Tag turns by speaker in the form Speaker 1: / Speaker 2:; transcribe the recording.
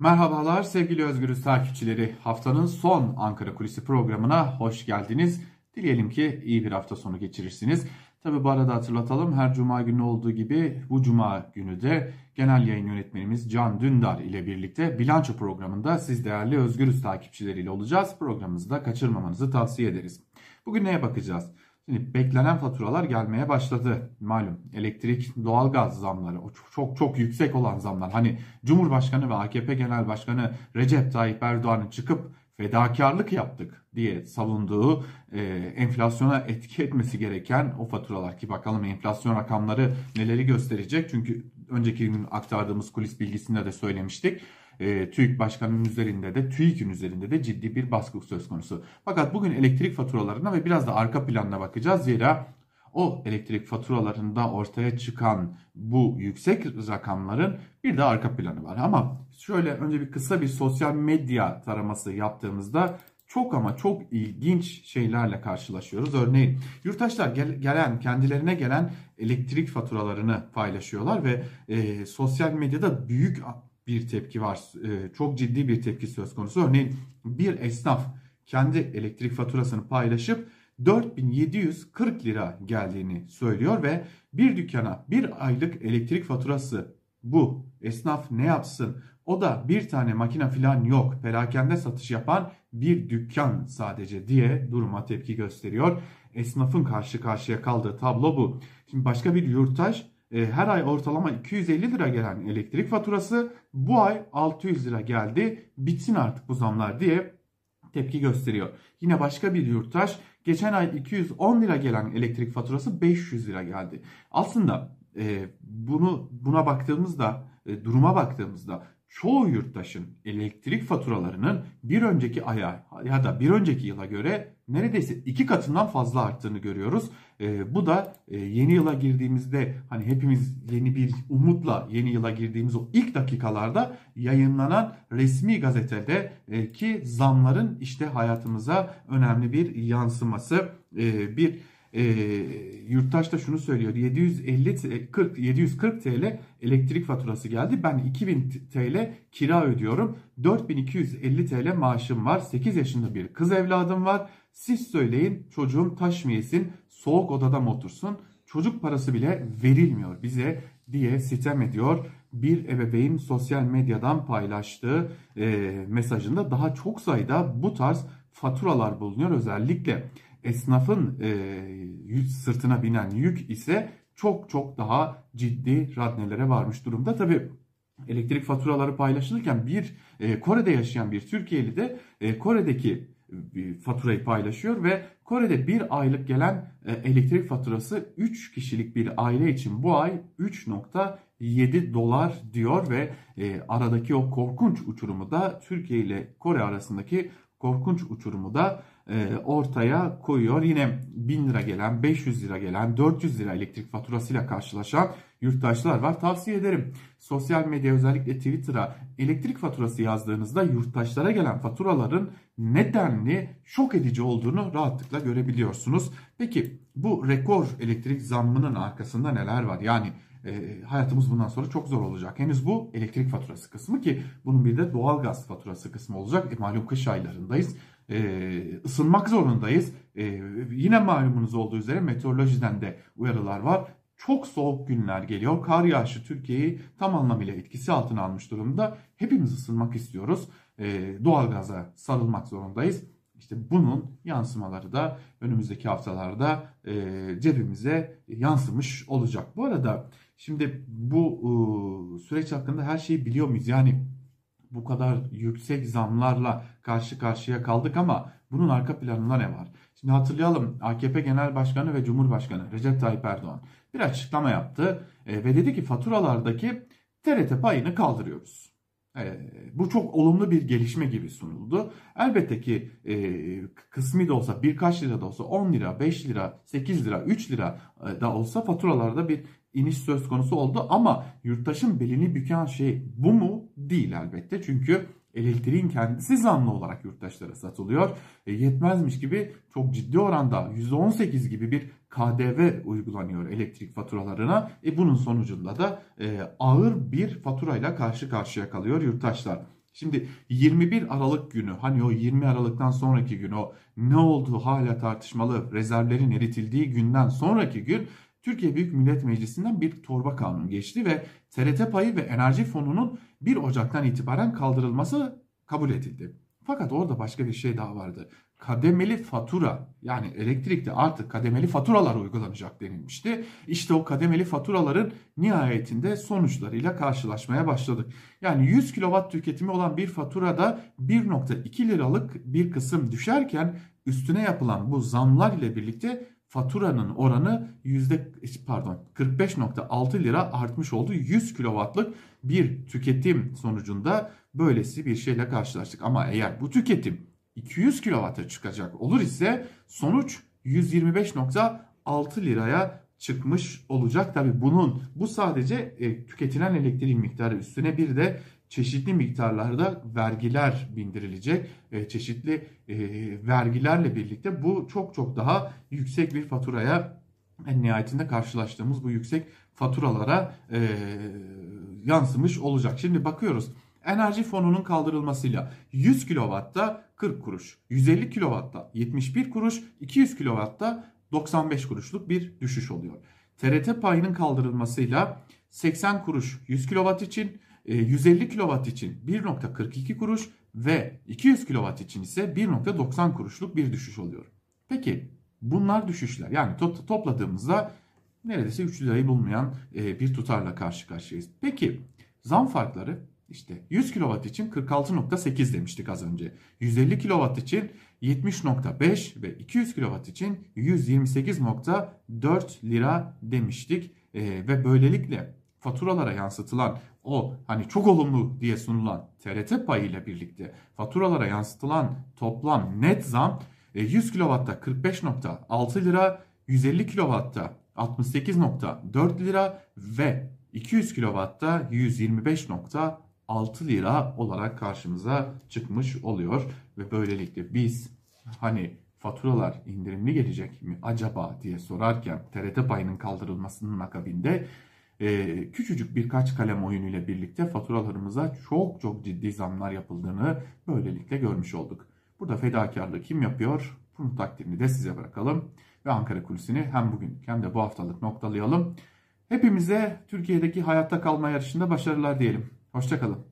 Speaker 1: Merhabalar sevgili Özgürüz takipçileri. Haftanın son Ankara Kulisi programına hoş geldiniz. Dileyelim ki iyi bir hafta sonu geçirirsiniz. Tabi bu arada hatırlatalım her cuma günü olduğu gibi bu cuma günü de genel yayın yönetmenimiz Can Dündar ile birlikte bilanço programında siz değerli Özgürüz takipçileriyle olacağız. Programımızı da kaçırmamanızı tavsiye ederiz. Bugün neye bakacağız? Beklenen faturalar gelmeye başladı. Malum elektrik, doğalgaz zamları, o çok çok yüksek olan zamlar. Hani Cumhurbaşkanı ve AKP Genel Başkanı Recep Tayyip Erdoğan'ın çıkıp fedakarlık yaptık diye savunduğu e, enflasyona etki etmesi gereken o faturalar ki bakalım enflasyon rakamları neleri gösterecek. Çünkü önceki gün aktardığımız kulis bilgisinde de söylemiştik e, TÜİK Başkanı'nın üzerinde de TÜİK'in üzerinde de ciddi bir baskı söz konusu. Fakat bugün elektrik faturalarına ve biraz da arka planına bakacağız. Zira o elektrik faturalarında ortaya çıkan bu yüksek rakamların bir de arka planı var. Ama şöyle önce bir kısa bir sosyal medya taraması yaptığımızda çok ama çok ilginç şeylerle karşılaşıyoruz. Örneğin yurttaşlar gel, gelen kendilerine gelen elektrik faturalarını paylaşıyorlar ve e, sosyal medyada büyük bir tepki var. E, çok ciddi bir tepki söz konusu. Örneğin bir esnaf kendi elektrik faturasını paylaşıp 4740 lira geldiğini söylüyor ve bir dükkana bir aylık elektrik faturası bu. Esnaf ne yapsın? O da bir tane makine falan yok. Perakende satış yapan bir dükkan sadece diye duruma tepki gösteriyor. Esnafın karşı karşıya kaldığı tablo bu. Şimdi başka bir yurttaş e, her ay ortalama 250 lira gelen elektrik faturası bu ay 600 lira geldi. Bitsin artık bu zamlar diye tepki gösteriyor. Yine başka bir yurttaş geçen ay 210 lira gelen elektrik faturası 500 lira geldi. Aslında e, bunu buna baktığımızda e, duruma baktığımızda çoğu yurttaşın elektrik faturalarının bir önceki aya ya da bir önceki yıla göre neredeyse iki katından fazla arttığını görüyoruz. E, bu da e, yeni yıla girdiğimizde hani hepimiz yeni bir umutla yeni yıla girdiğimiz o ilk dakikalarda yayınlanan resmi gazetede e, ki zamların işte hayatımıza önemli bir yansıması e, bir e, yurttaş da şunu söylüyor. 750 40 740 TL elektrik faturası geldi. Ben 2000 TL kira ödüyorum. 4250 TL maaşım var. 8 yaşında bir kız evladım var. Siz söyleyin çocuğum taş mı yesin, soğuk odada mı otursun? Çocuk parası bile verilmiyor bize diye sitem ediyor. Bir ebeveyn sosyal medyadan paylaştığı e, mesajında daha çok sayıda bu tarz faturalar bulunuyor. Özellikle esnafın e, sırtına binen yük ise çok çok daha ciddi radnelere varmış durumda. Tabi elektrik faturaları paylaşılırken bir e, Kore'de yaşayan bir Türkiye'li de e, Kore'deki faturayı paylaşıyor ve Kore'de bir aylık gelen e, elektrik faturası 3 kişilik bir aile için bu ay 3.7 dolar diyor ve e, aradaki o korkunç uçurumu da Türkiye ile Kore arasındaki korkunç uçurumu da ortaya koyuyor. Yine 1000 lira gelen, 500 lira gelen, 400 lira elektrik faturasıyla karşılaşan yurttaşlar var. Tavsiye ederim. Sosyal medya özellikle Twitter'a elektrik faturası yazdığınızda yurttaşlara gelen faturaların nedenli şok edici olduğunu rahatlıkla görebiliyorsunuz. Peki bu rekor elektrik zammının arkasında neler var? Yani e, hayatımız bundan sonra çok zor olacak. Henüz bu elektrik faturası kısmı ki bunun bir de doğal gaz faturası kısmı olacak. E, malum kış aylarındayız. E, ısınmak zorundayız. E, yine malumunuz olduğu üzere meteorolojiden de uyarılar var. Çok soğuk günler geliyor. Kar yağışı Türkiye'yi tam anlamıyla etkisi altına almış durumda. Hepimiz ısınmak istiyoruz. E, doğalgaza sarılmak zorundayız. İşte bunun yansımaları da önümüzdeki haftalarda e, cebimize yansımış olacak. Bu arada şimdi bu e, süreç hakkında her şeyi biliyor muyuz? Yani bu kadar yüksek zamlarla karşı karşıya kaldık ama bunun arka planında ne var? Şimdi hatırlayalım AKP Genel Başkanı ve Cumhurbaşkanı Recep Tayyip Erdoğan bir açıklama yaptı e, ve dedi ki faturalardaki TRT payını kaldırıyoruz. E, bu çok olumlu bir gelişme gibi sunuldu. Elbette ki e, kısmi de olsa birkaç lira da olsa 10 lira, 5 lira, 8 lira, 3 lira e, da olsa faturalarda bir iniş söz konusu oldu. Ama yurttaşın belini büken şey bu mu? Değil elbette. Çünkü elektriğin kendisi zamlı olarak yurttaşlara satılıyor. E, yetmezmiş gibi çok ciddi oranda %18 gibi bir KDV uygulanıyor elektrik faturalarına. E, bunun sonucunda da e, ağır bir faturayla karşı karşıya kalıyor yurttaşlar. Şimdi 21 Aralık günü hani o 20 Aralık'tan sonraki gün o ne olduğu hala tartışmalı rezervlerin eritildiği günden sonraki gün Türkiye Büyük Millet Meclisi'nden bir torba kanun geçti ve TRT payı ve enerji fonunun 1 Ocak'tan itibaren kaldırılması kabul edildi. Fakat orada başka bir şey daha vardı. Kademeli fatura yani elektrikte artık kademeli faturalar uygulanacak denilmişti. İşte o kademeli faturaların nihayetinde sonuçlarıyla karşılaşmaya başladık. Yani 100 kW tüketimi olan bir faturada 1.2 liralık bir kısım düşerken üstüne yapılan bu zamlar ile birlikte faturanın oranı yüzde pardon 45.6 lira artmış oldu. 100 kW'lık bir tüketim sonucunda böylesi bir şeyle karşılaştık. Ama eğer bu tüketim 200 kW'a çıkacak olur ise sonuç 125.6 liraya çıkmış olacak. Tabi bunun bu sadece e, tüketilen elektriğin miktarı üstüne bir de çeşitli miktarlarda vergiler bindirilecek. E, çeşitli e, vergilerle birlikte bu çok çok daha yüksek bir faturaya en nihayetinde karşılaştığımız bu yüksek faturalara e, yansımış olacak. Şimdi bakıyoruz enerji fonunun kaldırılmasıyla 100 kW'da 40 kuruş, 150 kW'da 71 kuruş, 200 kW'da 95 kuruşluk bir düşüş oluyor. TRT payının kaldırılmasıyla 80 kuruş 100 kW için, 150 kW için 1.42 kuruş ve 200 kW için ise 1.90 kuruşluk bir düşüş oluyor. Peki bunlar düşüşler yani to topladığımızda neredeyse 3 lirayı bulmayan e, bir tutarla karşı karşıyayız. Peki zam farkları işte 100 kW için 46.8 demiştik az önce. 150 kW için 70.5 ve 200 kW için 128.4 lira demiştik. E, ve böylelikle faturalara yansıtılan o hani çok olumlu diye sunulan TRT payı ile birlikte faturalara yansıtılan toplam net zam 100 kW'da 45.6 lira, 150 kW'da 68.4 lira ve 200 kW'da 125.6 lira olarak karşımıza çıkmış oluyor. Ve böylelikle biz hani faturalar indirimli gelecek mi acaba diye sorarken TRT payının kaldırılmasının akabinde e, küçücük birkaç kalem oyunuyla birlikte faturalarımıza çok çok ciddi zamlar yapıldığını böylelikle görmüş olduk. Burada fedakarlığı kim yapıyor? Bunun takdirini de size bırakalım. Ve Ankara Kulisi'ni hem bugün hem de bu haftalık noktalayalım. Hepimize Türkiye'deki hayatta kalma yarışında başarılar diyelim. Hoşçakalın.